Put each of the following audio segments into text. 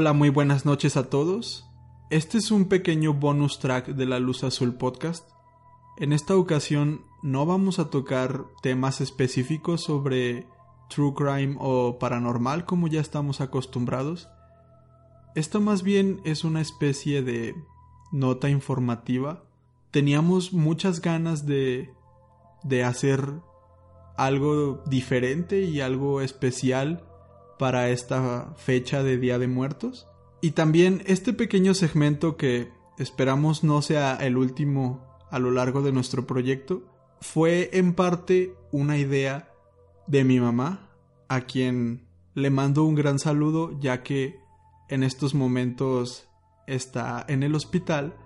Hola, muy buenas noches a todos. Este es un pequeño bonus track de la Luz Azul Podcast. En esta ocasión no vamos a tocar temas específicos sobre true crime o paranormal como ya estamos acostumbrados. Esto más bien es una especie de nota informativa. Teníamos muchas ganas de de hacer algo diferente y algo especial para esta fecha de Día de Muertos. Y también este pequeño segmento que esperamos no sea el último a lo largo de nuestro proyecto fue en parte una idea de mi mamá, a quien le mando un gran saludo ya que en estos momentos está en el hospital.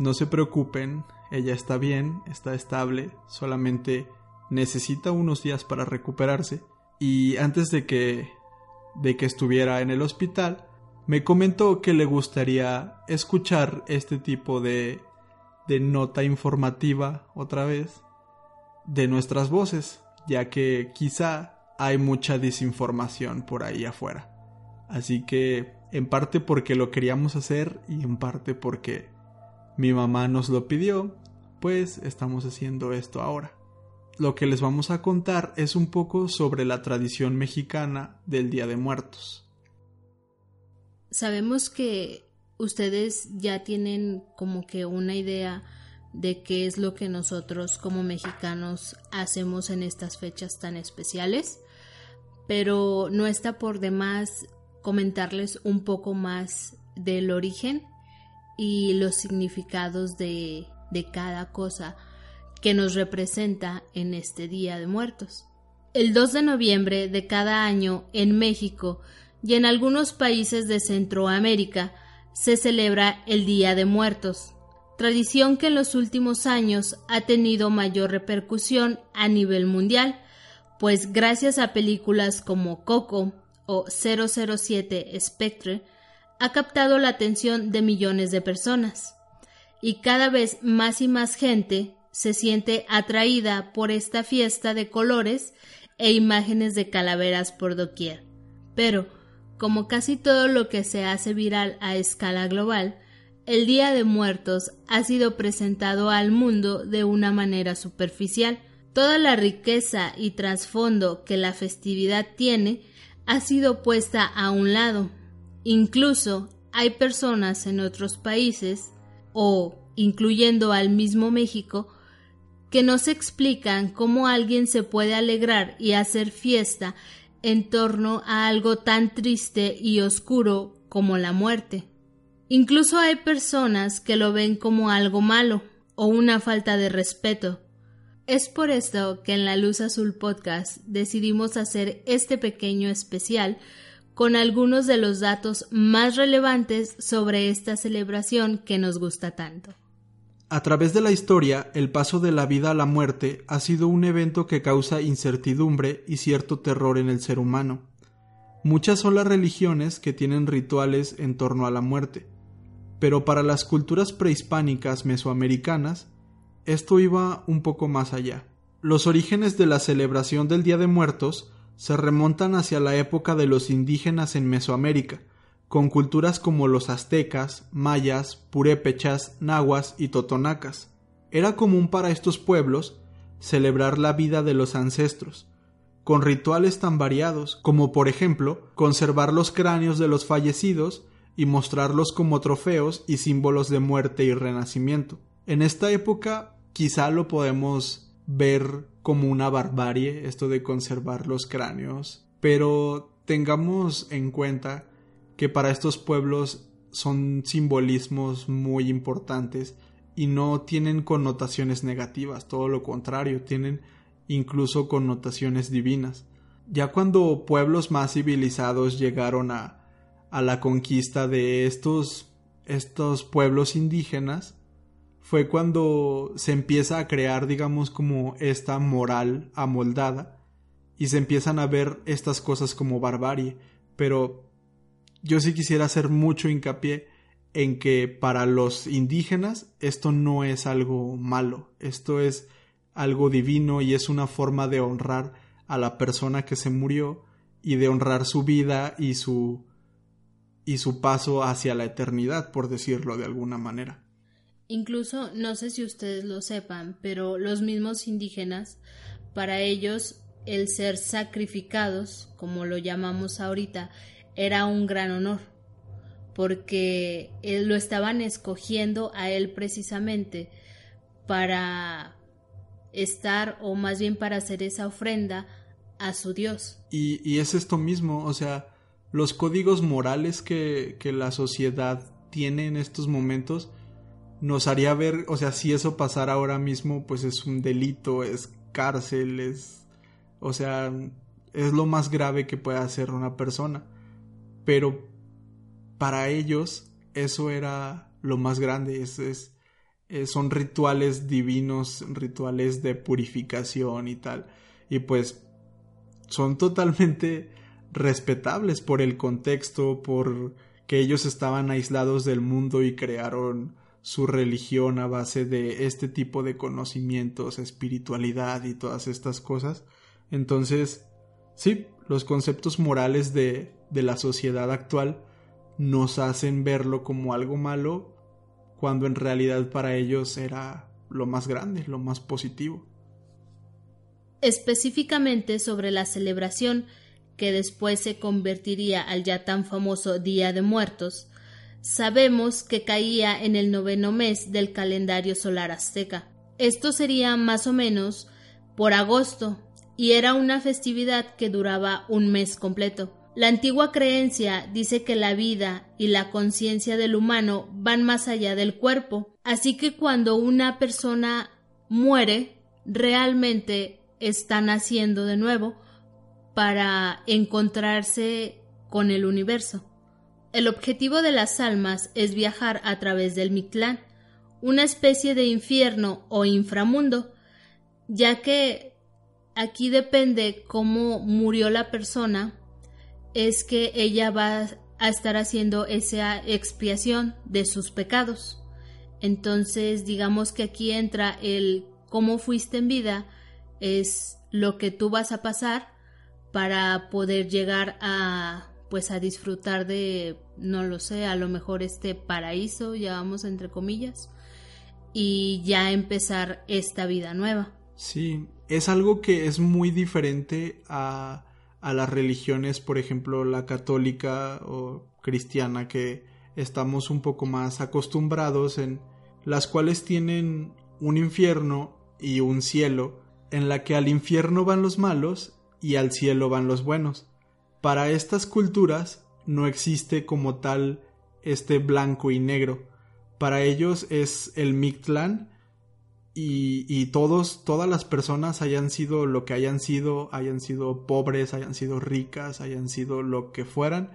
No se preocupen, ella está bien, está estable, solamente necesita unos días para recuperarse. Y antes de que de que estuviera en el hospital, me comentó que le gustaría escuchar este tipo de, de nota informativa otra vez de nuestras voces, ya que quizá hay mucha desinformación por ahí afuera. Así que en parte porque lo queríamos hacer y en parte porque mi mamá nos lo pidió, pues estamos haciendo esto ahora lo que les vamos a contar es un poco sobre la tradición mexicana del Día de Muertos. Sabemos que ustedes ya tienen como que una idea de qué es lo que nosotros como mexicanos hacemos en estas fechas tan especiales, pero no está por demás comentarles un poco más del origen y los significados de, de cada cosa que nos representa en este Día de Muertos. El 2 de noviembre de cada año en México y en algunos países de Centroamérica se celebra el Día de Muertos, tradición que en los últimos años ha tenido mayor repercusión a nivel mundial, pues gracias a películas como Coco o 007 Spectre ha captado la atención de millones de personas. Y cada vez más y más gente se siente atraída por esta fiesta de colores e imágenes de calaveras por doquier. Pero, como casi todo lo que se hace viral a escala global, el Día de Muertos ha sido presentado al mundo de una manera superficial. Toda la riqueza y trasfondo que la festividad tiene ha sido puesta a un lado. Incluso hay personas en otros países, o incluyendo al mismo México, que no se explican cómo alguien se puede alegrar y hacer fiesta en torno a algo tan triste y oscuro como la muerte. Incluso hay personas que lo ven como algo malo o una falta de respeto. Es por esto que en la Luz Azul Podcast decidimos hacer este pequeño especial con algunos de los datos más relevantes sobre esta celebración que nos gusta tanto. A través de la historia, el paso de la vida a la muerte ha sido un evento que causa incertidumbre y cierto terror en el ser humano. Muchas son las religiones que tienen rituales en torno a la muerte, pero para las culturas prehispánicas mesoamericanas, esto iba un poco más allá. Los orígenes de la celebración del Día de Muertos se remontan hacia la época de los indígenas en Mesoamérica, con culturas como los aztecas, mayas, purépechas, nahuas y totonacas. Era común para estos pueblos celebrar la vida de los ancestros, con rituales tan variados como por ejemplo conservar los cráneos de los fallecidos y mostrarlos como trofeos y símbolos de muerte y renacimiento. En esta época quizá lo podemos ver como una barbarie esto de conservar los cráneos, pero tengamos en cuenta que para estos pueblos son simbolismos muy importantes y no tienen connotaciones negativas, todo lo contrario, tienen incluso connotaciones divinas. Ya cuando pueblos más civilizados llegaron a, a la conquista de estos, estos pueblos indígenas, fue cuando se empieza a crear, digamos, como esta moral amoldada y se empiezan a ver estas cosas como barbarie, pero yo sí quisiera hacer mucho hincapié en que para los indígenas esto no es algo malo, esto es algo divino y es una forma de honrar a la persona que se murió y de honrar su vida y su y su paso hacia la eternidad, por decirlo de alguna manera. Incluso, no sé si ustedes lo sepan, pero los mismos indígenas, para ellos el ser sacrificados, como lo llamamos ahorita, era un gran honor, porque lo estaban escogiendo a él precisamente para estar, o más bien para hacer esa ofrenda a su Dios. Y, y es esto mismo, o sea, los códigos morales que, que la sociedad tiene en estos momentos nos haría ver, o sea, si eso pasara ahora mismo, pues es un delito, es cárcel, es, o sea, es lo más grave que puede hacer una persona. Pero para ellos eso era lo más grande, es, es, son rituales divinos, rituales de purificación y tal. Y pues son totalmente respetables por el contexto, por que ellos estaban aislados del mundo y crearon su religión a base de este tipo de conocimientos, espiritualidad y todas estas cosas. Entonces, sí, los conceptos morales de, de la sociedad actual nos hacen verlo como algo malo cuando en realidad para ellos era lo más grande, lo más positivo. Específicamente sobre la celebración que después se convertiría al ya tan famoso Día de Muertos, sabemos que caía en el noveno mes del calendario solar azteca. Esto sería más o menos por agosto, y era una festividad que duraba un mes completo. La antigua creencia dice que la vida y la conciencia del humano van más allá del cuerpo, así que cuando una persona muere, realmente está naciendo de nuevo, para encontrarse con el universo. El objetivo de las almas es viajar a través del Mictlán, una especie de infierno o inframundo, ya que aquí depende cómo murió la persona, es que ella va a estar haciendo esa expiación de sus pecados. Entonces, digamos que aquí entra el cómo fuiste en vida, es lo que tú vas a pasar para poder llegar a pues a disfrutar de no lo sé, a lo mejor este paraíso, vamos entre comillas, y ya empezar esta vida nueva. Sí, es algo que es muy diferente a, a las religiones, por ejemplo, la católica o cristiana, que estamos un poco más acostumbrados en las cuales tienen un infierno y un cielo, en la que al infierno van los malos y al cielo van los buenos. Para estas culturas no existe como tal este blanco y negro. Para ellos es el Mictlán y, y, todas las personas hayan sido lo que hayan sido, hayan sido pobres, hayan sido ricas, hayan sido lo que fueran,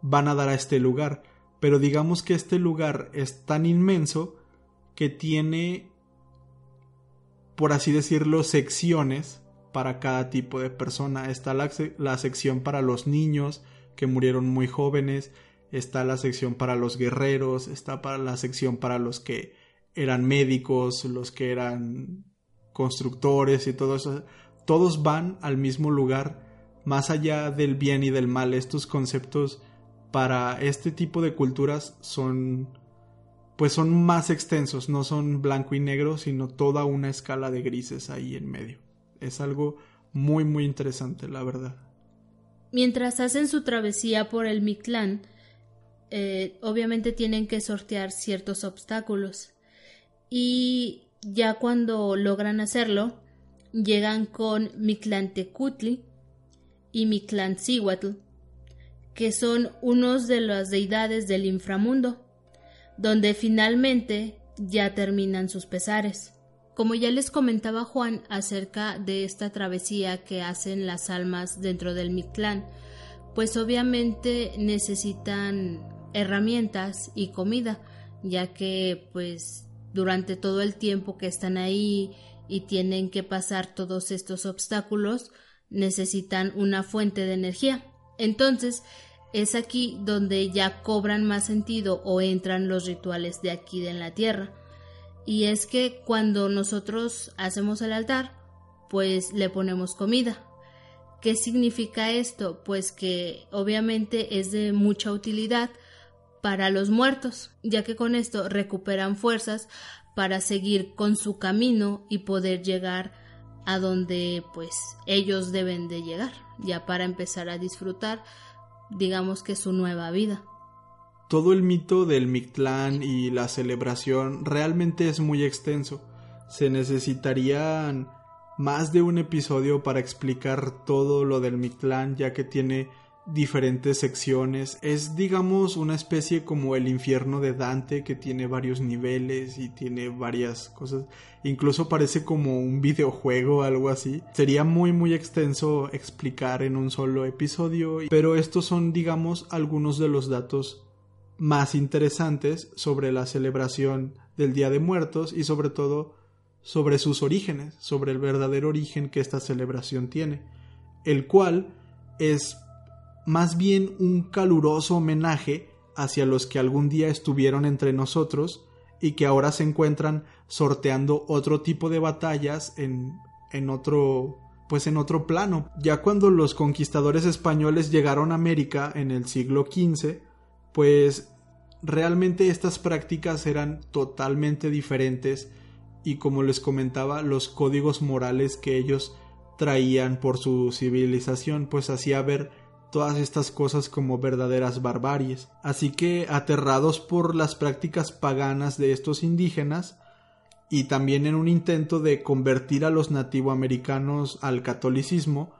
van a dar a este lugar. Pero digamos que este lugar es tan inmenso que tiene, por así decirlo, secciones para cada tipo de persona. Está la, la, sección para los niños que murieron muy jóvenes, está la sección para los guerreros, está para la sección para los que eran médicos, los que eran constructores y todo eso. Todos van al mismo lugar, más allá del bien y del mal. Estos conceptos para este tipo de culturas son pues son más extensos, no son blanco y negro, sino toda una escala de grises ahí en medio es algo muy muy interesante, la verdad. Mientras hacen su travesía por el Mictlán, eh, obviamente tienen que sortear ciertos obstáculos. Y ya cuando logran hacerlo, llegan con Mictlantecutli y Mictlancihuatl, que son unos de las deidades del inframundo, donde finalmente ya terminan sus pesares. Como ya les comentaba Juan acerca de esta travesía que hacen las almas dentro del Mictlán, pues obviamente necesitan herramientas y comida, ya que pues durante todo el tiempo que están ahí y tienen que pasar todos estos obstáculos, necesitan una fuente de energía. Entonces, es aquí donde ya cobran más sentido o entran los rituales de aquí de en la tierra y es que cuando nosotros hacemos el altar, pues le ponemos comida. ¿Qué significa esto? Pues que obviamente es de mucha utilidad para los muertos, ya que con esto recuperan fuerzas para seguir con su camino y poder llegar a donde pues ellos deben de llegar, ya para empezar a disfrutar digamos que su nueva vida. Todo el mito del Mictlán y la celebración realmente es muy extenso. Se necesitarían más de un episodio para explicar todo lo del Mictlán, ya que tiene diferentes secciones. Es, digamos, una especie como el infierno de Dante, que tiene varios niveles y tiene varias cosas. Incluso parece como un videojuego algo así. Sería muy, muy extenso explicar en un solo episodio, pero estos son, digamos, algunos de los datos más interesantes sobre la celebración del Día de Muertos y sobre todo sobre sus orígenes, sobre el verdadero origen que esta celebración tiene, el cual es más bien un caluroso homenaje hacia los que algún día estuvieron entre nosotros y que ahora se encuentran sorteando otro tipo de batallas en, en otro pues en otro plano. Ya cuando los conquistadores españoles llegaron a América en el siglo XV, pues realmente estas prácticas eran totalmente diferentes y como les comentaba, los códigos morales que ellos traían por su civilización pues hacía ver todas estas cosas como verdaderas barbaries. Así que, aterrados por las prácticas paganas de estos indígenas, y también en un intento de convertir a los nativoamericanos al catolicismo,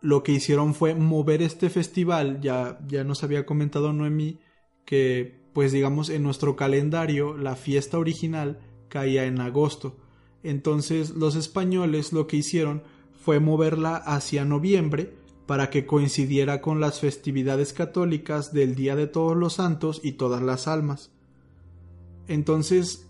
lo que hicieron fue mover este festival, ya, ya nos había comentado Noemí, que pues digamos en nuestro calendario la fiesta original caía en agosto. Entonces los españoles lo que hicieron fue moverla hacia noviembre, para que coincidiera con las festividades católicas del Día de Todos los Santos y todas las almas. Entonces,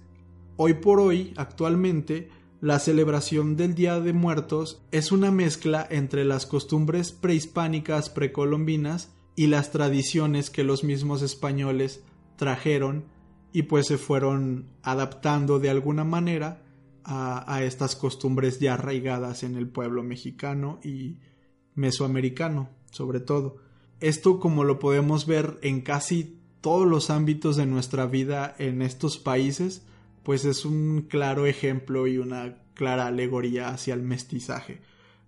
hoy por hoy, actualmente, la celebración del Día de Muertos es una mezcla entre las costumbres prehispánicas precolombinas y las tradiciones que los mismos españoles trajeron y pues se fueron adaptando de alguna manera a, a estas costumbres ya arraigadas en el pueblo mexicano y mesoamericano, sobre todo. Esto como lo podemos ver en casi todos los ámbitos de nuestra vida en estos países, pues es un claro ejemplo y una clara alegoría hacia el mestizaje.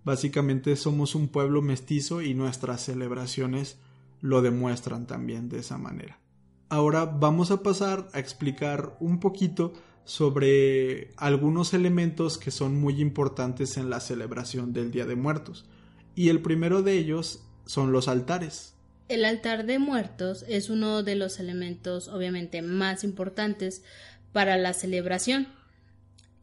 Básicamente somos un pueblo mestizo y nuestras celebraciones lo demuestran también de esa manera. Ahora vamos a pasar a explicar un poquito sobre algunos elementos que son muy importantes en la celebración del Día de Muertos y el primero de ellos son los altares. El altar de muertos es uno de los elementos obviamente más importantes para la celebración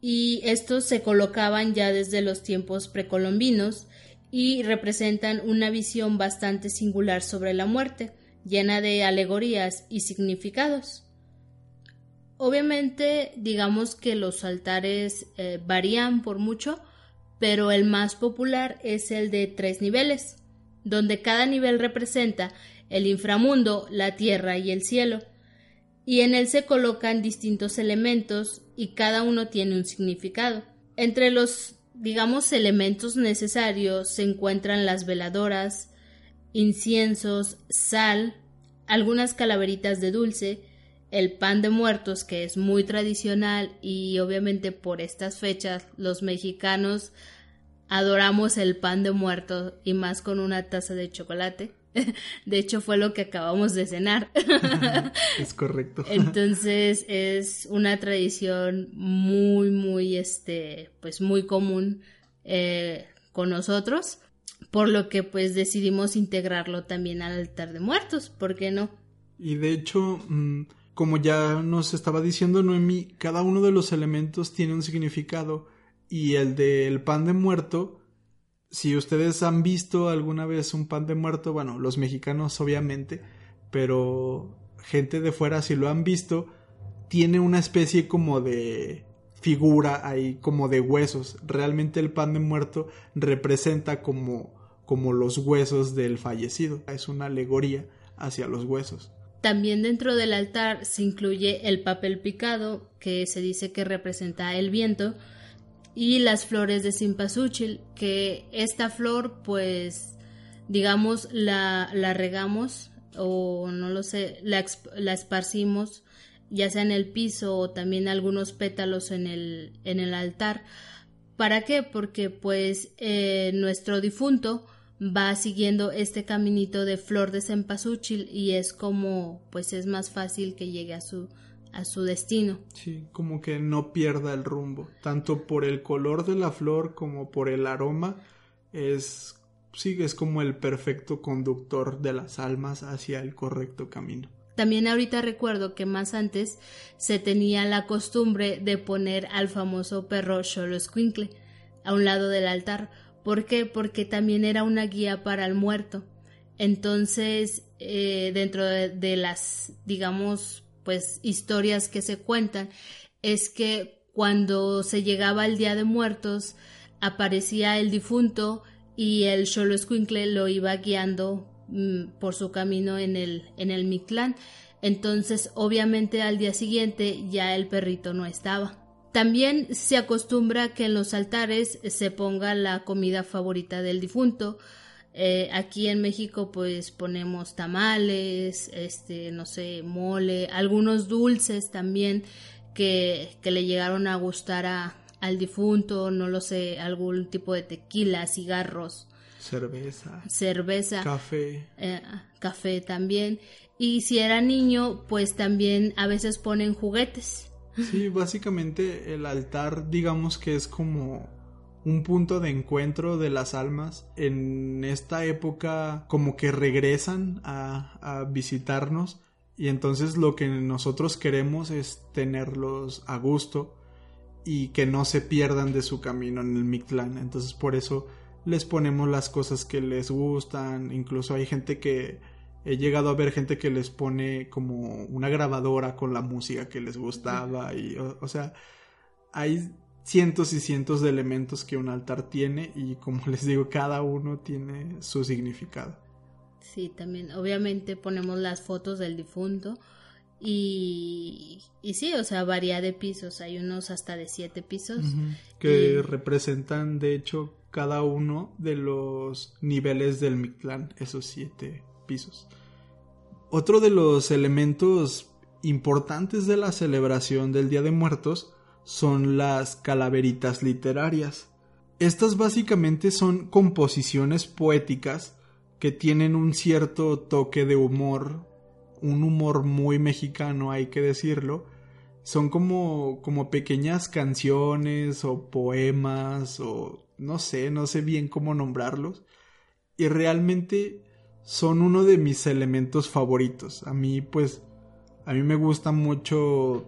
y estos se colocaban ya desde los tiempos precolombinos y representan una visión bastante singular sobre la muerte, llena de alegorías y significados. Obviamente, digamos que los altares eh, varían por mucho, pero el más popular es el de tres niveles, donde cada nivel representa el inframundo, la tierra y el cielo, y en él se colocan distintos elementos y cada uno tiene un significado. Entre los, digamos, elementos necesarios se encuentran las veladoras, inciensos, sal, algunas calaveritas de dulce, el pan de muertos que es muy tradicional y obviamente por estas fechas los mexicanos adoramos el pan de muertos y más con una taza de chocolate. De hecho fue lo que acabamos de cenar. es correcto. Entonces es una tradición muy, muy, este, pues muy común eh, con nosotros, por lo que pues decidimos integrarlo también al altar de muertos, ¿por qué no? Y de hecho, mm, como ya nos estaba diciendo Noemi, cada uno de los elementos tiene un significado y el del pan de muerto. Si ustedes han visto alguna vez un pan de muerto, bueno, los mexicanos obviamente, pero gente de fuera si lo han visto, tiene una especie como de figura ahí, como de huesos. Realmente el pan de muerto representa como, como los huesos del fallecido. Es una alegoría hacia los huesos. También dentro del altar se incluye el papel picado, que se dice que representa el viento, y las flores de simpasúchil, que esta flor, pues, digamos, la, la regamos o no lo sé, la, la esparcimos ya sea en el piso o también algunos pétalos en el, en el altar. ¿Para qué? Porque pues eh, nuestro difunto va siguiendo este caminito de flor de cempasúchil y es como pues es más fácil que llegue a su a su destino. Sí, como que no pierda el rumbo, tanto por el color de la flor como por el aroma, es sí, es como el perfecto conductor de las almas hacia el correcto camino. También ahorita recuerdo que más antes se tenía la costumbre de poner al famoso perro Xolo a un lado del altar. ¿Por qué? Porque también era una guía para el muerto. Entonces, eh, dentro de, las, digamos, pues historias que se cuentan, es que cuando se llegaba el Día de Muertos, aparecía el difunto y el Xolo lo iba guiando Mm, por su camino en el, en el Mictlán. Entonces, obviamente al día siguiente ya el perrito no estaba. También se acostumbra que en los altares se ponga la comida favorita del difunto. Eh, aquí en México pues ponemos tamales, este, no sé, mole, algunos dulces también que, que le llegaron a gustar a, al difunto, no lo sé, algún tipo de tequila, cigarros. Cerveza. Cerveza. Café. Eh, café también. Y si era niño, pues también a veces ponen juguetes. Sí, básicamente el altar digamos que es como un punto de encuentro de las almas. En esta época como que regresan a, a visitarnos y entonces lo que nosotros queremos es tenerlos a gusto y que no se pierdan de su camino en el Mictlán. Entonces por eso les ponemos las cosas que les gustan, incluso hay gente que he llegado a ver gente que les pone como una grabadora con la música que les gustaba y o, sea, hay cientos y cientos de elementos que un altar tiene y como les digo, cada uno tiene su significado. Sí, también obviamente ponemos las fotos del difunto y, y sí, o sea, varía de pisos, hay unos hasta de siete pisos. Que representan de hecho cada uno de los niveles del Mictlán, esos siete Otro de los elementos importantes de la celebración del Día de Muertos son las calaveritas literarias. Estas básicamente son composiciones poéticas que tienen un cierto toque de humor, un humor muy mexicano, hay que decirlo. Son como, como pequeñas canciones o poemas o no sé, no sé bien cómo nombrarlos. Y realmente son uno de mis elementos favoritos. A mí, pues, a mí me gusta mucho,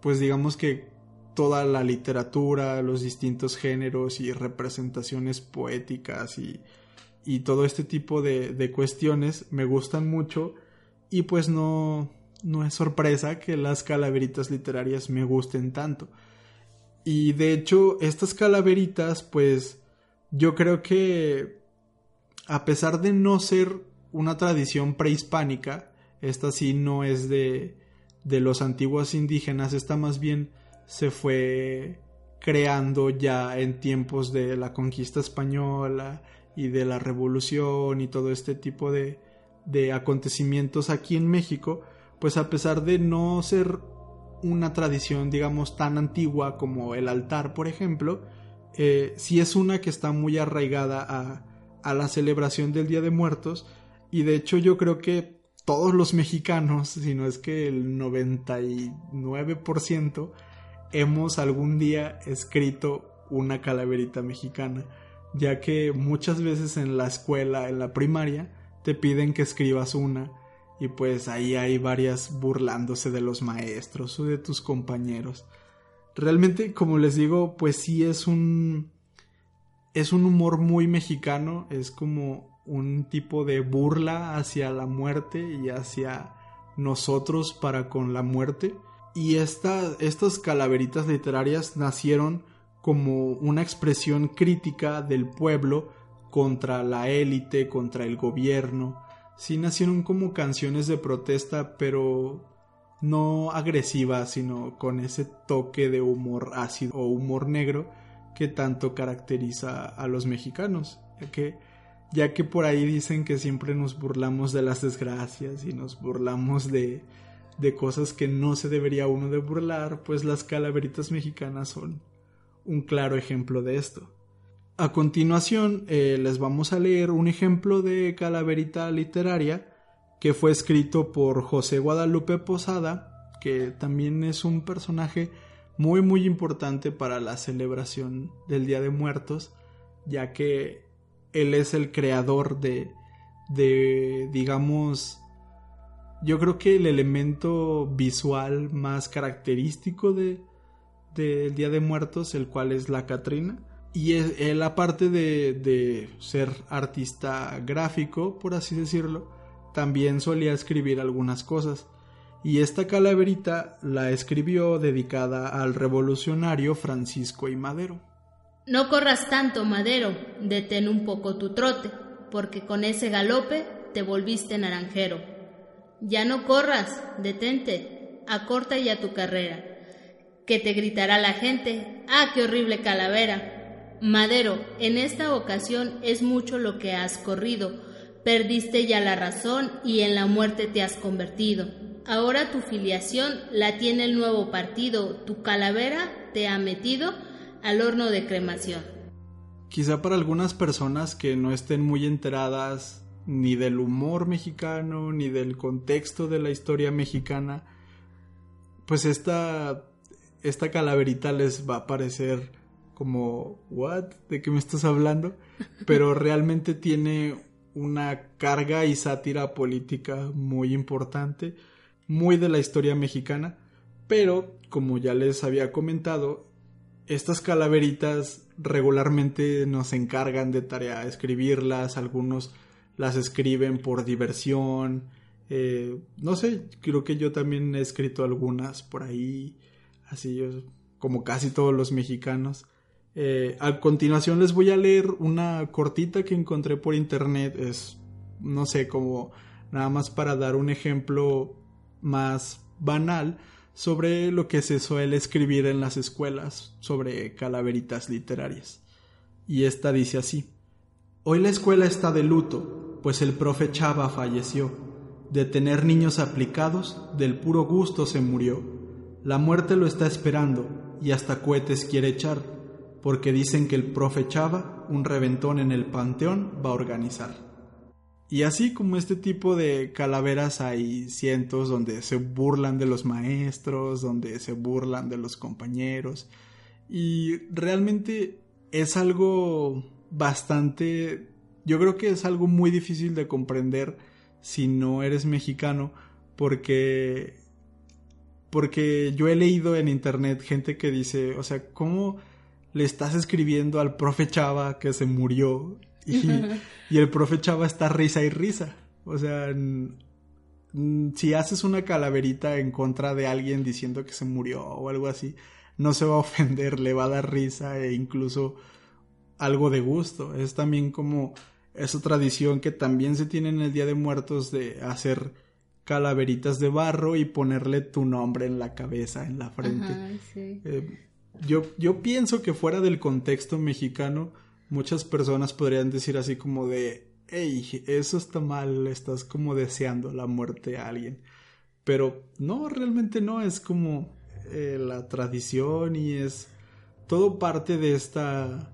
pues digamos que toda la literatura, los distintos géneros y representaciones poéticas y, y todo este tipo de, de, cuestiones me gustan mucho y pues no, no es sorpresa que las calaveritas literarias me gusten tanto. Y de hecho, estas calaveritas, pues yo creo que a pesar de no ser una tradición prehispánica, esta sí no es de, de los antiguos indígenas, esta más bien se fue creando ya en tiempos de la conquista española y de la revolución y todo este tipo de, de acontecimientos aquí en México, pues a pesar de no ser una tradición, digamos, tan antigua como el altar, por ejemplo, eh, sí es una que está muy arraigada a, a la celebración del Día de Muertos y de hecho yo creo que todos los mexicanos, si no es que el 99%, hemos algún día escrito una calaverita mexicana, ya que muchas veces en la escuela, en la primaria, te piden que escribas una y pues ahí hay varias burlándose de los maestros o de tus compañeros. Realmente, como les digo, pues sí es un es un humor muy mexicano, es como un tipo de burla hacia la muerte y hacia nosotros para con la muerte. Y estas calaveritas literarias nacieron como una expresión crítica del pueblo contra la élite, contra el gobierno, sí nacieron como canciones de protesta, pero no agresivas, sino con ese toque de humor ácido o humor negro que tanto caracteriza a los mexicanos, que ya que por ahí dicen que siempre nos burlamos de las desgracias y nos burlamos de, de cosas que no se debería uno de burlar, pues las calaveritas mexicanas son un claro ejemplo de esto. A continuación eh, les vamos a leer un ejemplo de calaverita literaria que fue escrito por José Guadalupe Posada, que también es un personaje muy muy importante para la celebración del Día de Muertos, ya que él es el creador de, de digamos, yo creo que el elemento visual más característico de del Día de Muertos, el cual es la Catrina. Y él, aparte de, de ser artista gráfico, por así decirlo, también solía escribir algunas cosas. Y esta calaverita la escribió dedicada al revolucionario Francisco y Madero. No corras tanto, Madero, detén un poco tu trote, porque con ese galope te volviste naranjero. Ya no corras, detente, acorta ya tu carrera, que te gritará la gente, ¡ah, qué horrible calavera! Madero, en esta ocasión es mucho lo que has corrido, perdiste ya la razón y en la muerte te has convertido. Ahora tu filiación la tiene el nuevo partido, tu calavera te ha metido al horno de cremación. Quizá para algunas personas que no estén muy enteradas ni del humor mexicano, ni del contexto de la historia mexicana, pues esta, esta calaverita les va a parecer como, ¿what? ¿De qué me estás hablando? Pero realmente tiene una carga y sátira política muy importante, muy de la historia mexicana, pero como ya les había comentado, estas calaveritas regularmente nos encargan de tarea escribirlas, algunos las escriben por diversión, eh, no sé, creo que yo también he escrito algunas por ahí, así como casi todos los mexicanos. Eh, a continuación les voy a leer una cortita que encontré por internet, es, no sé, como nada más para dar un ejemplo más banal sobre lo que se suele escribir en las escuelas sobre calaveritas literarias. Y esta dice así: Hoy la escuela está de luto, pues el profe Chava falleció. De tener niños aplicados, del puro gusto se murió. La muerte lo está esperando y hasta cohetes quiere echar, porque dicen que el profe Chava un reventón en el panteón va a organizar. Y así como este tipo de calaveras hay cientos donde se burlan de los maestros, donde se burlan de los compañeros. Y realmente es algo bastante... Yo creo que es algo muy difícil de comprender si no eres mexicano porque... Porque yo he leído en internet gente que dice, o sea, ¿cómo le estás escribiendo al profe Chava que se murió Y, el profe Chava está risa y risa. O sea, si haces una calaverita en contra de alguien diciendo que se murió o algo así, no se va a ofender, le va a dar risa e incluso algo de gusto. Es también como esa tradición que también se tiene en el Día de Muertos de hacer calaveritas de barro y ponerle tu nombre en la cabeza, en la frente. Eh, yo, yo pienso que fuera del contexto mexicano, muchas personas podrían decir así como de, hey, eso está mal, estás como deseando la muerte a alguien. Pero no, realmente no, es como eh, la tradición y es todo parte de esta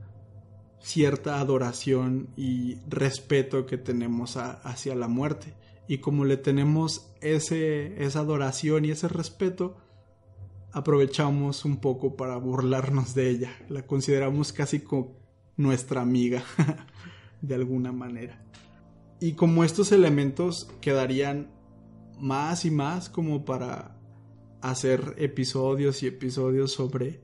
cierta adoración y respeto que tenemos hacia la muerte. Y como le tenemos ese, esa adoración y ese respeto, aprovechamos un poco para burlarnos de ella. La consideramos casi como nuestra amiga de alguna manera. Y como estos elementos quedarían más y más como para hacer episodios y episodios sobre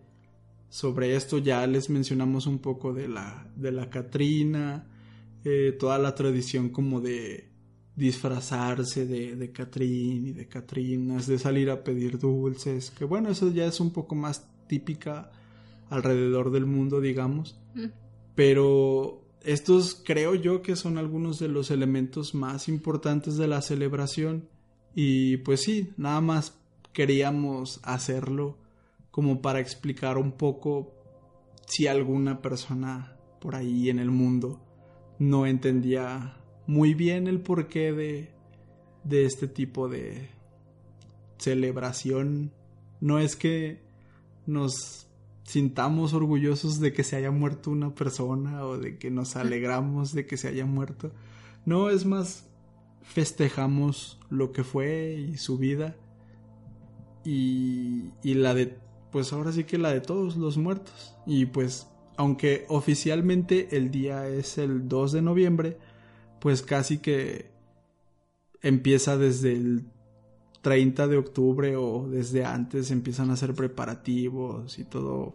sobre esto ya les mencionamos un poco de la de la Catrina eh, toda la tradición como de disfrazarse de, de Catrín y de Catrinas de salir a pedir dulces que bueno eso ya es un poco más típica alrededor del mundo digamos mm. Pero estos creo yo que son algunos de los elementos más importantes de la celebración. Y pues sí, nada más queríamos hacerlo como para explicar un poco si alguna persona por ahí en el mundo no entendía muy bien el porqué de, de este tipo de celebración. No es que nos sintamos orgullosos de que se haya muerto una persona o de que nos alegramos de que se haya muerto. No, es más, festejamos lo que fue y su vida y, y la de, pues ahora sí que la de todos los muertos. Y pues aunque oficialmente el día es el 2 de noviembre, pues casi que empieza desde el 30 de octubre o desde antes empiezan a hacer preparativos y todo.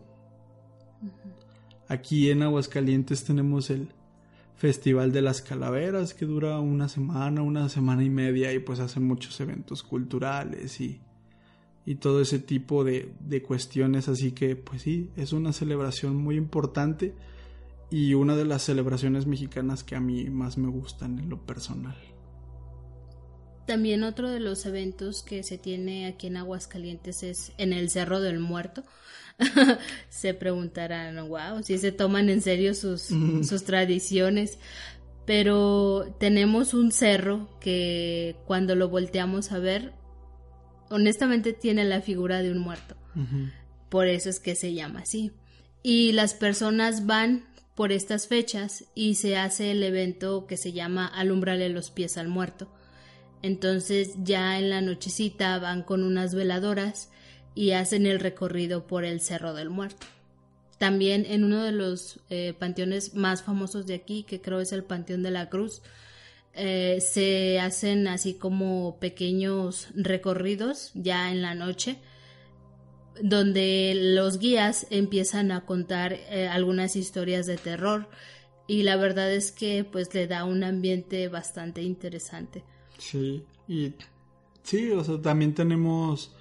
Aquí en Aguascalientes tenemos el Festival de las Calaveras que dura una semana, una semana y media y pues hacen muchos eventos culturales y y todo ese tipo de, de cuestiones. Así que, pues sí, es una celebración muy importante y una de las celebraciones mexicanas que a mí más me gustan en lo personal. También otro de los eventos que se tiene aquí en Aguascalientes es en el Cerro del Muerto. se preguntarán, wow, si se toman en serio sus, sus tradiciones. Pero tenemos un cerro que cuando lo volteamos a ver honestamente tiene la figura de un muerto. Por eso es que se llama así. Y las personas van por estas fechas y se hace el evento que se llama alumbrarle los pies al muerto. Entonces ya en la nochecita van con unas veladoras y hacen el recorrido por el Cerro del Muerto. También en uno de los eh, panteones más famosos de aquí, que creo es el Panteón de la Cruz, eh, se hacen así como pequeños recorridos ya en la noche donde los guías empiezan a contar eh, algunas historias de terror y la verdad es que pues le da un ambiente bastante interesante. Sí, y sí, o sea, también tenemos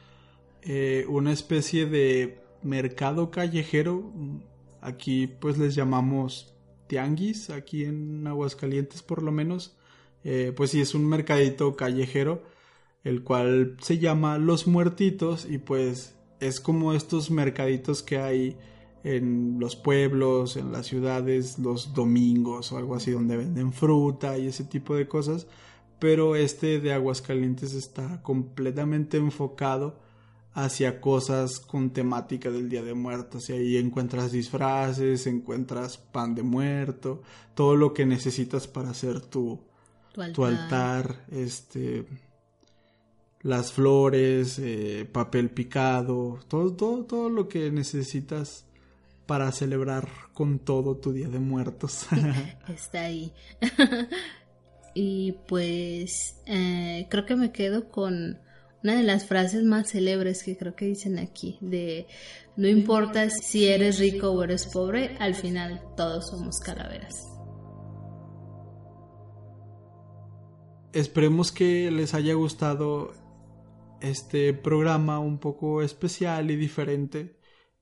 eh, una especie de mercado callejero, aquí pues les llamamos tianguis, aquí en Aguascalientes por lo menos, eh, pues sí, es un mercadito callejero, el cual se llama Los Muertitos y pues es como estos mercaditos que hay en los pueblos, en las ciudades, los domingos o algo así donde venden fruta y ese tipo de cosas, pero este de Aguascalientes está completamente enfocado hacia cosas con temática del Día de Muertos y ahí encuentras disfraces, encuentras pan de muerto, todo lo que necesitas para hacer tu, tu altar, este, las flores, eh, papel picado, todo, todo, todo lo que necesitas para celebrar con todo tu Día de Muertos. Está ahí. y pues eh, creo que me quedo con una de las frases más célebres que creo que dicen aquí, de no importa si eres rico o eres pobre, al final todos somos calaveras. Esperemos que les haya gustado este programa un poco especial y diferente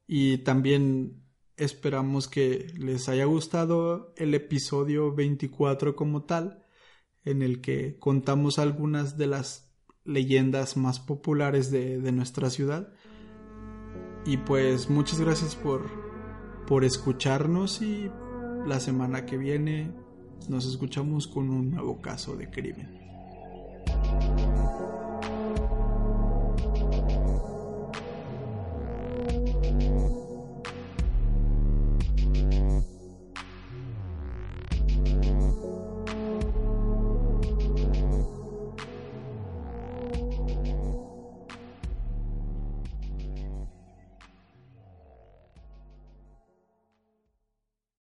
y también esperamos que les haya gustado el episodio 24 como tal en el que contamos algunas de las leyendas más populares de, de nuestra ciudad y pues muchas gracias por, por escucharnos y la semana que viene nos escuchamos con un nuevo caso de crimen.